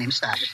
With a